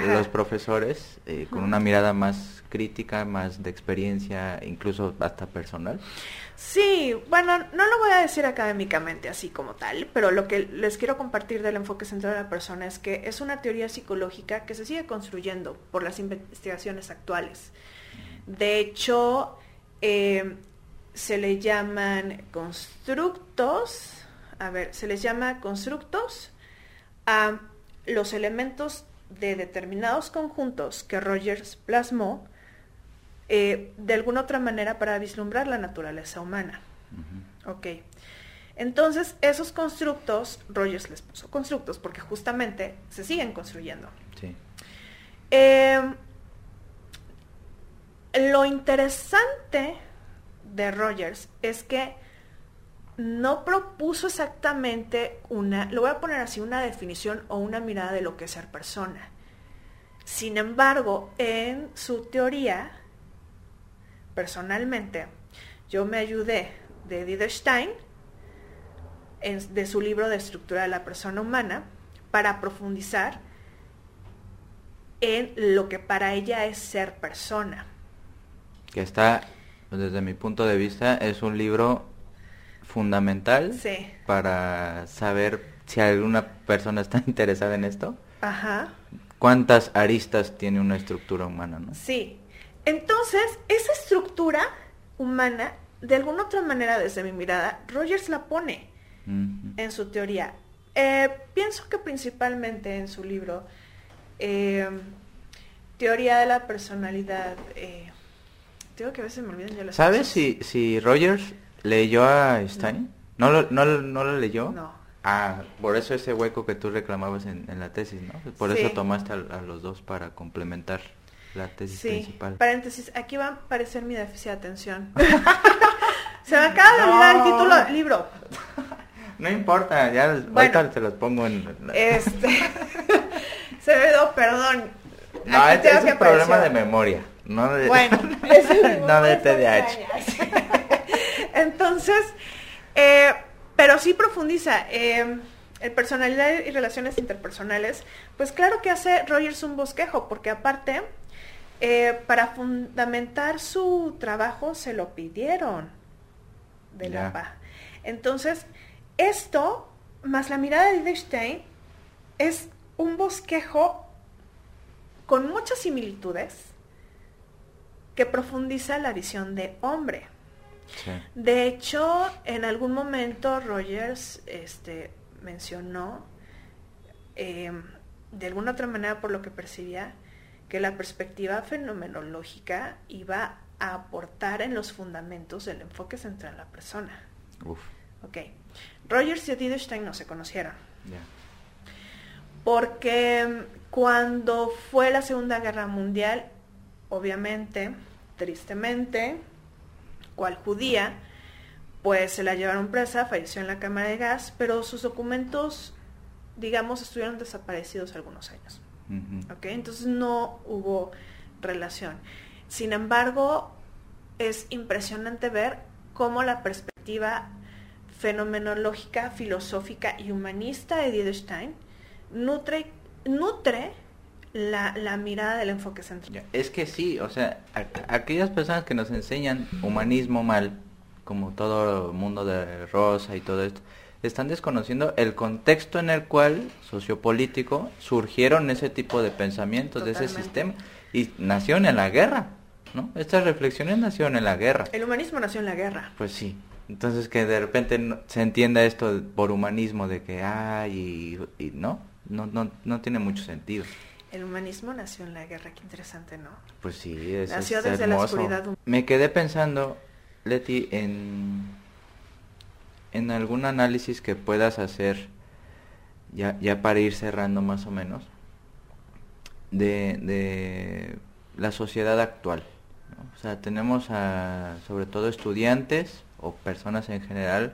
los profesores eh, con una mirada más crítica, más de experiencia, incluso hasta personal? Sí, bueno, no lo voy a decir académicamente así como tal, pero lo que les quiero compartir del enfoque central de la persona es que es una teoría psicológica que se sigue construyendo por las investigaciones actuales. De hecho, eh, se le llaman constructos, a ver, se les llama constructos a los elementos de determinados conjuntos que Rogers plasmó eh, de alguna otra manera para vislumbrar la naturaleza humana. Ok. Entonces, esos constructos, Rogers les puso constructos porque justamente se siguen construyendo. Sí. Em, lo interesante de Rogers es que no propuso exactamente una, lo voy a poner así, una definición o una mirada de lo que es ser persona. Sin embargo, en su teoría, personalmente, yo me ayudé de Edith Stein, de su libro de estructura de la persona humana, para profundizar en lo que para ella es ser persona. Que está, desde mi punto de vista, es un libro fundamental para saber si alguna persona está interesada en esto. Ajá. ¿Cuántas aristas tiene una estructura humana, no? Sí. Entonces, esa estructura humana, de alguna otra manera, desde mi mirada, Rogers la pone en su teoría. Eh, pienso que principalmente en su libro, eh, Teoría de la Personalidad, eh, tengo que a veces me olvidan ya las ¿Sabes si, si Rogers leyó a Stein? ¿No, lo, no, no lo leyó? No. Ah, por eso ese hueco que tú reclamabas en, la tesis, ¿no? Por eso tomaste a, los dos para complementar la tesis sí. principal. Paréntesis, aquí va a aparecer mi déficit de atención. Se me acaba de olvidar el título del libro. No importa, ya ahorita te los pongo en... Este... Se me dio, perdón. No, este es un problema de memoria. No de, bueno, no de TDAH. Entonces, eh, pero sí profundiza. Eh, en personalidad y relaciones interpersonales, pues claro que hace Rogers un bosquejo, porque aparte, eh, para fundamentar su trabajo se lo pidieron de la PA. Entonces, esto, más la mirada de Wittgenstein, es un bosquejo con muchas similitudes que profundiza la visión de hombre. De hecho, en algún momento Rogers este, mencionó, em, de alguna otra manera por lo que percibía, que la perspectiva fenomenológica iba a aportar en los fundamentos del enfoque central en la persona. Uf. Ok. Rogers y Edith no se conocieron. Porque em, cuando fue la Segunda Guerra Mundial, obviamente, tristemente, cual judía, pues se la llevaron presa, falleció en la cámara de gas, pero sus documentos, digamos, estuvieron desaparecidos algunos años. Entonces no hubo relación. Sin embargo, es impresionante ver cómo la perspectiva fenomenológica, filosófica y humanista de Edith nutre, nutre la, mirada del enfoque central. Es que sí, o sea, aquellas personas que nos enseñan humanismo mal, como todo el mundo de Rosa y todo esto, están desconociendo el contexto en el cual sociopolítico surgieron ese tipo de pensamientos, de ese sistema, y nacieron en la guerra, ¿no? Estas reflexiones nacieron en la guerra. El humanismo nació en la guerra. Pues sí. Entonces que de repente se entienda esto por humanismo de que hay y, no, no, no, no tiene mucho sentido. El humanismo nació en la guerra, qué interesante, ¿no? Pues sí, es Nació desde la oscuridad. Me quedé pensando, Leti, en, en algún análisis que puedas hacer, ya, ya para ir cerrando más o menos, de, de la sociedad actual. O sea, tenemos a, sobre todo estudiantes o personas en general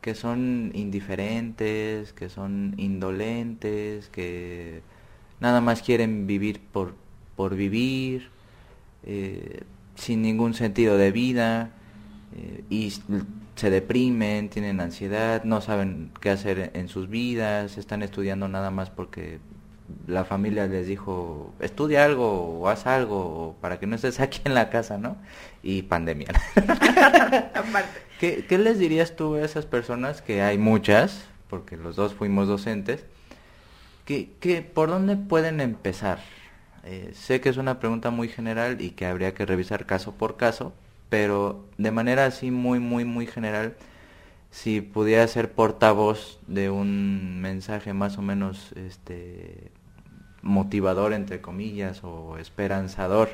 que son indiferentes, que son indolentes, que nada más quieren vivir por, por vivir, eh, sin ningún sentido de vida, eh, y se deprimen, tienen ansiedad, no saben qué hacer en sus vidas, están estudiando nada más porque la familia les dijo, estudia algo o haz algo para que no estés aquí en la casa, ¿no? Y pandemia. ¿Qué, ¿Qué les dirías tú a esas personas, que hay muchas, porque los dos fuimos docentes, ¿Qué, por dónde pueden empezar? Eh, sé que es una pregunta muy general y que habría que revisar caso por caso, pero de manera así muy, muy, muy general, si pudiera ser portavoz de un mensaje más o menos este, motivador, entre comillas, o esperanzador,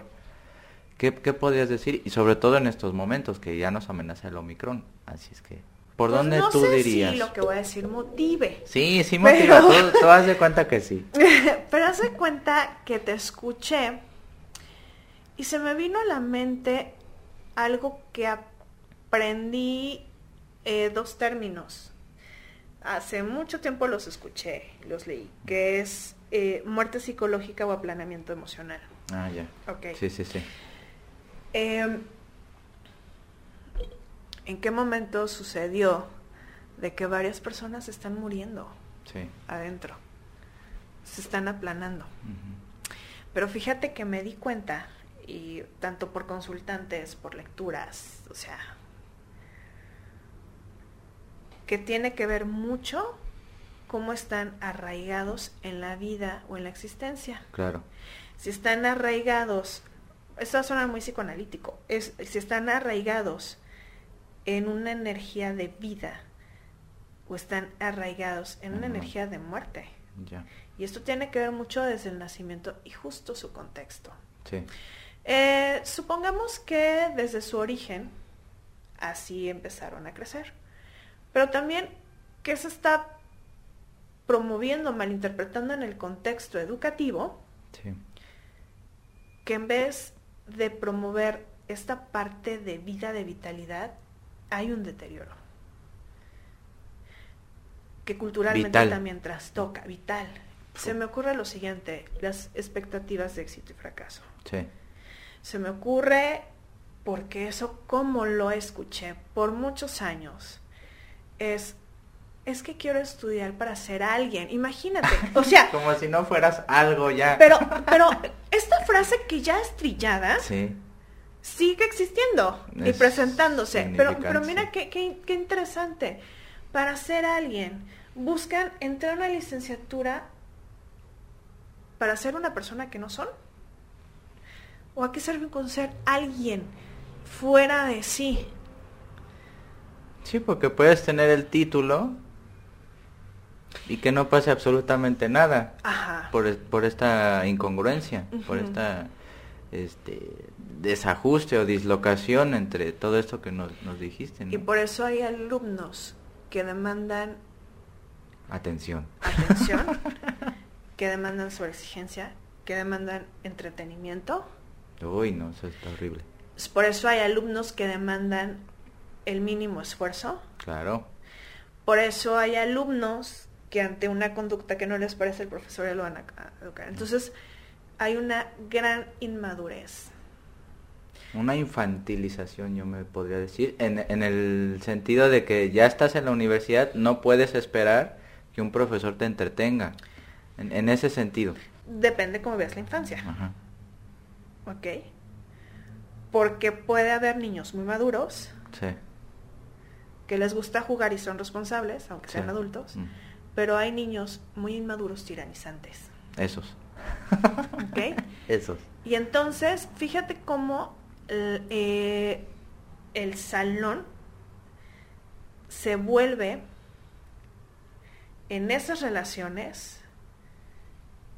¿qué, ¿qué podrías decir? Y sobre todo en estos momentos que ya nos amenaza el Omicron, así es que... ¿Por pues dónde tú dirías? Si lo que voy a decir motive. Sí, sí motiva. Tú, haz de cuenta que sí. Pero haz de cuenta que te escuché y se me vino a la mente algo que aprendí eh, dos términos. Hace mucho tiempo los escuché, los leí, que es eh, muerte psicológica o aplanamiento emocional. Ah, ya. Ok. Sí, sí, sí. Em, ¿En qué momento sucedió de que varias personas están muriendo Sí. adentro? Se están aplanando. Pero fíjate que me di cuenta, y tanto por consultantes, por lecturas, o sea, que tiene que ver mucho cómo están arraigados en la vida o en la existencia. Claro. Si están arraigados, esto va a sonar muy psicoanalítico, es, si están arraigados en una energía de vida o están arraigados en una energía de muerte. Y esto tiene que ver mucho desde el nacimiento y justo su contexto. Sí. Eh, supongamos que desde su origen así empezaron a crecer. Pero también que se está promoviendo, malinterpretando en el contexto educativo, Sí. que en vez de promover esta parte de vida, de vitalidad, hay un deterioro. Que culturalmente Vital. también trastoca, vital. Se me ocurre lo siguiente, las expectativas de éxito y fracaso. Sí. Se me ocurre porque eso como lo escuché por muchos años es es que quiero estudiar para ser alguien. Imagínate, o sea, Como si no fueras algo ya. pero pero esta frase que ya es trillada Sí. Sigue existiendo y Es presentándose. Pero, pero mira qué, qué- qué interesante. Para ser alguien, buscan entrar a una licenciatura para ser una persona que no son. ¿O a qué sirve con ser alguien fuera de sí? Sí, porque puedes tener el título y que no pase absolutamente nada Ajá. por, por esta incongruencia, por esta este desajuste o dislocación entre todo esto que nos, nos dijiste. ¿no? Y por eso hay alumnos que demandan Atención. atención, que demandan sobreexigencia, que demandan entretenimiento. Uy, no, eso está horrible. Por eso hay alumnos que demandan el mínimo esfuerzo. Claro. Por eso hay alumnos que ante una conducta que no les parece el profesor ya lo van a educar. Entonces hay una gran inmadurez. Una infantilización, yo me podría decir, en, en el sentido de que ya estás en la universidad, no puedes esperar que un profesor te entretenga. En, en ese sentido. Depende cómo veas la infancia. Ajá. ¿Ok? Porque puede haber niños muy maduros Sí. que les gusta jugar y son responsables, aunque sean sí. adultos, Mm. pero hay niños muy inmaduros tiranizantes. Esos. ¿Ok? Esos. Y entonces, fíjate cómo eh, el salón se vuelve en esas relaciones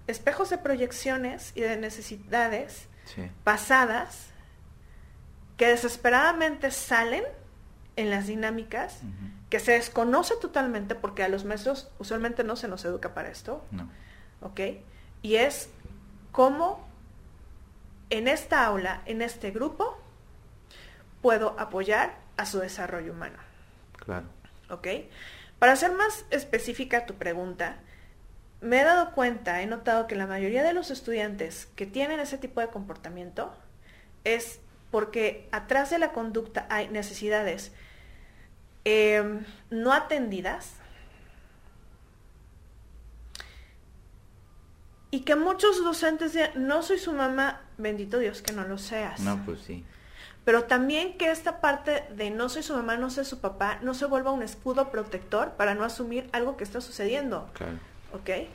espejos de proyecciones y de necesidades Sí. pasadas que desesperadamente salen en las dinámicas que se desconoce totalmente porque a los maestros usualmente no se nos educa para esto. No. ¿ok? Y es cómo en esta aula, en este grupo, puedo apoyar a su desarrollo humano, Claro. ¿ok? Para ser más específica tu pregunta, me he dado cuenta, he notado que la mayoría de los estudiantes que tienen ese tipo de comportamiento es porque atrás de la conducta hay necesidades eh, no atendidas, Y que muchos docentes digan, no soy su mamá, bendito Dios que no lo seas. No, pues sí. Pero también que esta parte de no soy su mamá, no soy su papá, no se vuelva un escudo protector para no asumir algo que está sucediendo. Claro. ¿Ok?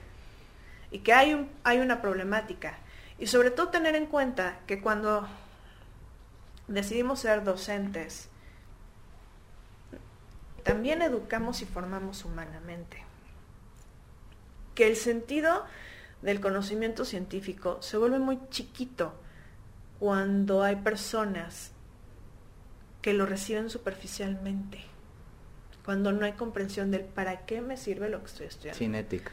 Y que hay, un, hay una problemática. Y sobre todo tener en cuenta que cuando decidimos ser docentes, también educamos y formamos humanamente. Que el sentido del conocimiento científico se vuelve muy chiquito cuando hay personas que lo reciben superficialmente, cuando no hay comprensión del para qué me sirve lo que estoy estudiando. Sin ética.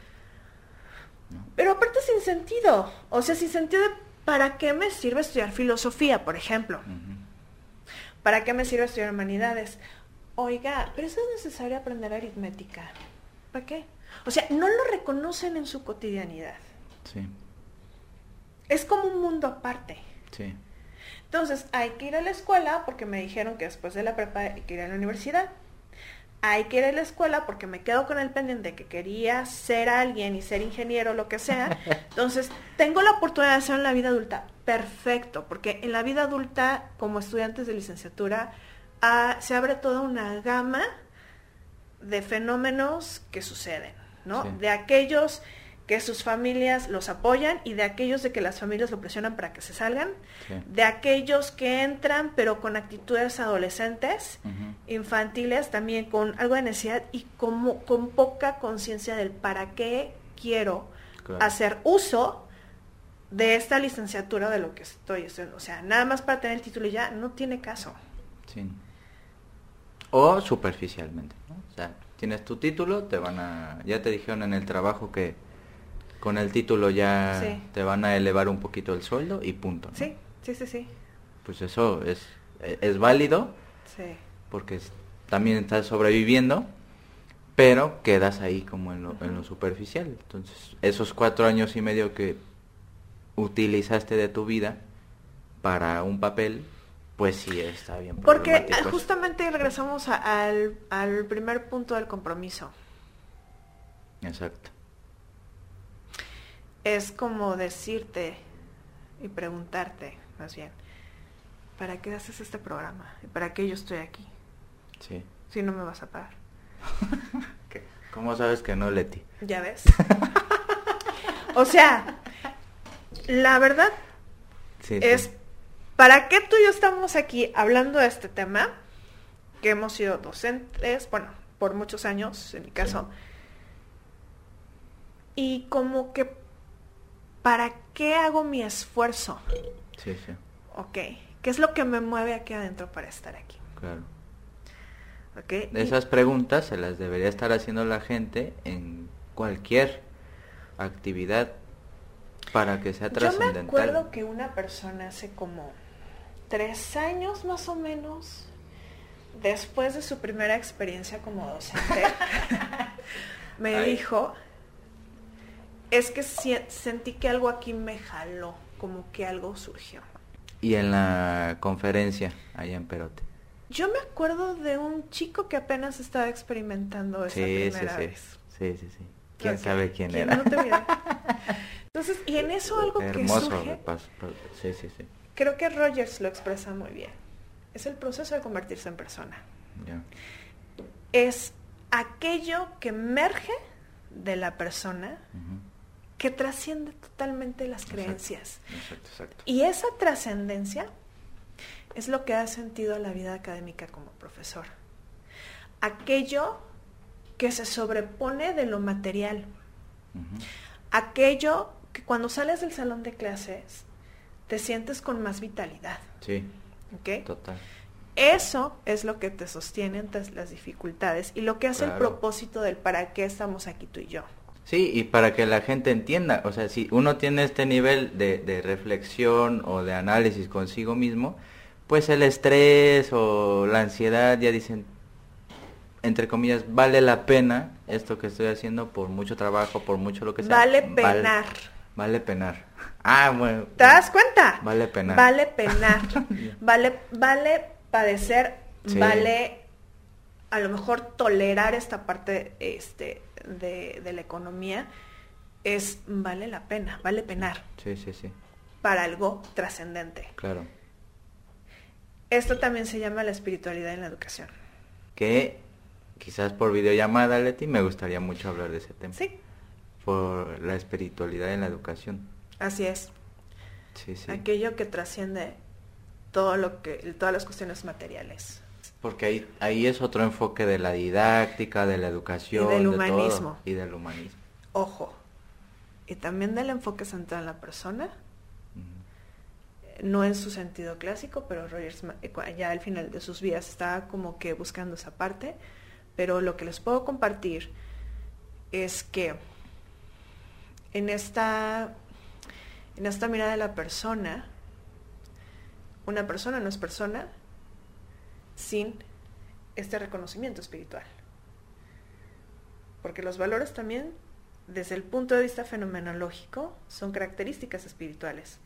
¿no? Pero aparte sin sentido, o sea, sin sentido de para qué me sirve estudiar filosofía, por ejemplo, para qué me sirve estudiar humanidades, oiga, pero eso es necesario aprender aritmética. ¿Para qué? O sea, no lo reconocen en su cotidianidad. Sí. Es como un mundo aparte. Sí. Entonces, hay que ir a la escuela porque me dijeron que después de la prepa hay que ir a la universidad. Hay que ir a la escuela porque me quedo con el pendiente de que quería ser alguien y ser ingeniero, lo que sea. Entonces, tengo la oportunidad de hacerlo en la vida adulta. Perfecto, porque en la vida adulta, como estudiantes de licenciatura, ah, se abre toda una gama de fenómenos que suceden, ¿no? Sí. De aquellos que sus familias los apoyan y de aquellos de que las familias lo presionan para que se salgan, Sí. de aquellos que entran pero con actitudes adolescentes, infantiles, también con algo de necesidad y como, con poca conciencia del para qué quiero Claro. hacer uso de esta licenciatura de lo que estoy estudiando. O sea, nada más para tener el título y ya, no tiene caso. Sí. O superficialmente, ¿no? O sea, tienes tu título, te van a... Ya te dijeron en el trabajo que con el título ya Sí. te van a elevar un poquito el sueldo y punto. ¿no? Sí, sí, sí, sí. Pues eso es, es válido Sí. porque es- también estás sobreviviendo, pero quedas ahí como en lo, en lo superficial. Entonces, esos cuatro años y medio que utilizaste de tu vida para un papel, pues sí está bien Porque ah, justamente regresamos a- al, al primer punto del compromiso. Exacto. Es como decirte y preguntarte, más bien, ¿para qué haces este programa? ¿Y para qué yo estoy aquí? Sí. Si no me vas a pagar. ¿Cómo sabes que no, Leti? ¿Ya ves? o sea, la verdad Sí, es, sí. ¿para qué tú y yo estamos aquí hablando de este tema? Que hemos sido docentes, bueno, por muchos años, en mi caso. Y como que, ¿para qué hago mi esfuerzo? Sí, sí, Ok, ¿qué es lo que me mueve aquí adentro para estar aquí? claro. Ok, y- Esas preguntas se las debería estar haciendo la gente en cualquier actividad para que sea Yo me trascendental. acuerdo que una persona hace como tres años más o menos, después de su primera experiencia como docente, me Ay. dijo, es que si- sentí que algo aquí me jaló, como que algo surgió. Y en la conferencia allá en Perote. Yo me acuerdo de un chico que apenas estaba experimentando esa Sí, sí, primera sí. vez. Sí, sí, sí. ¿Quién sabe quién, ¿quién? era? No te. Entonces, y en eso algo que Hermoso surge, repaso, pero- Sí, sí, sí. creo que Rogers lo expresa muy bien. Es el proceso de convertirse en persona. Es aquello que emerge de la persona. Que trasciende totalmente las creencias. Exacto, exacto. Y esa trascendencia es lo que da sentido a la vida académica como profesor. Aquello que se sobrepone de lo material. Aquello que cuando sales del salón de clases te sientes con más vitalidad. Sí, ¿ok? total. Eso es lo que te sostiene ante las dificultades y lo que hace el propósito del para qué estamos aquí tú y yo. Sí, y para que la gente entienda, o sea, si uno tiene este nivel de, de reflexión o de análisis consigo mismo, pues el estrés o la ansiedad ya dicen, entre comillas, vale la pena esto que estoy haciendo por mucho trabajo, por mucho lo que sea. Vale Val- penar. Vale, penar. Ah, bueno. ¿Te das cuenta? Vale penar. Vale penar. vale, vale padecer, Sí. vale a lo mejor tolerar esta parte este, de, de la economía. Es vale la pena, vale penar Sí, sí, sí, para algo trascendente. claro. Esto también se llama la espiritualidad en la educación. Que quizás por videollamada, Leti, me gustaría mucho hablar de ese tema. Sí, Por la espiritualidad en la educación. así es. Sí, sí. Aquello que trasciende todo lo que, todas las cuestiones materiales. Porque ahí, ahí es otro enfoque de la didáctica, de la educación, Y del de humanismo. todo, y del humanismo. Ojo. Y también del enfoque centrado en la persona, no en su sentido clásico, pero Rogers eh, ya al final de sus vidas estaba como que buscando esa parte. Pero lo que les puedo compartir es que en esta, en esta mirada de la persona, una persona no es persona sin este reconocimiento espiritual. Porque los valores también, desde el punto de vista fenomenológico, son características espirituales.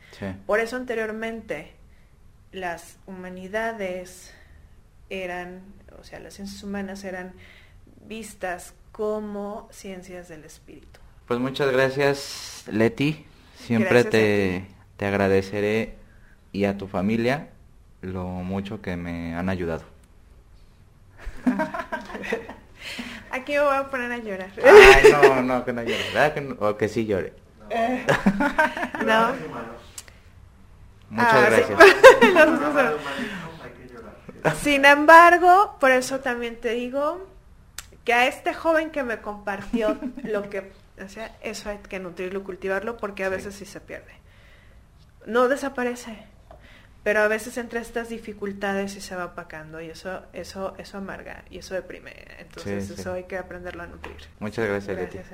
Por eso anteriormente las humanidades eran, o sea, las ciencias humanas eran vistas como ciencias del espíritu. Pues muchas gracias, Leti. Siempre te, te agradeceré y a tu familia lo mucho que me han ayudado. Aquí me voy a poner a llorar. Ay, no, no, que no llore. o que sí llore. no. Muchas ah, gracias. Sin embargo, por eso también te digo que a este joven que me compartió lo que, o sea, eso hay que nutrirlo, cultivarlo, porque a veces sí se pierde. No desaparece pero a veces entre estas dificultades y se va apacando y eso eso eso amarga y eso deprime. Entonces eso hay que aprenderlo a nutrir. Muchas gracias, gracias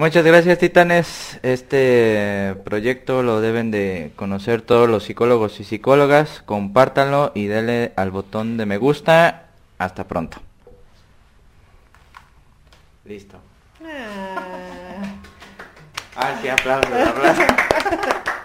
muchas gracias titanes. Este proyecto lo deben de conocer todos los psicólogos y psicólogas. Compártanlo y denle al botón de me gusta. Hasta pronto. Listo. Ah, ah sí aplausos aplausos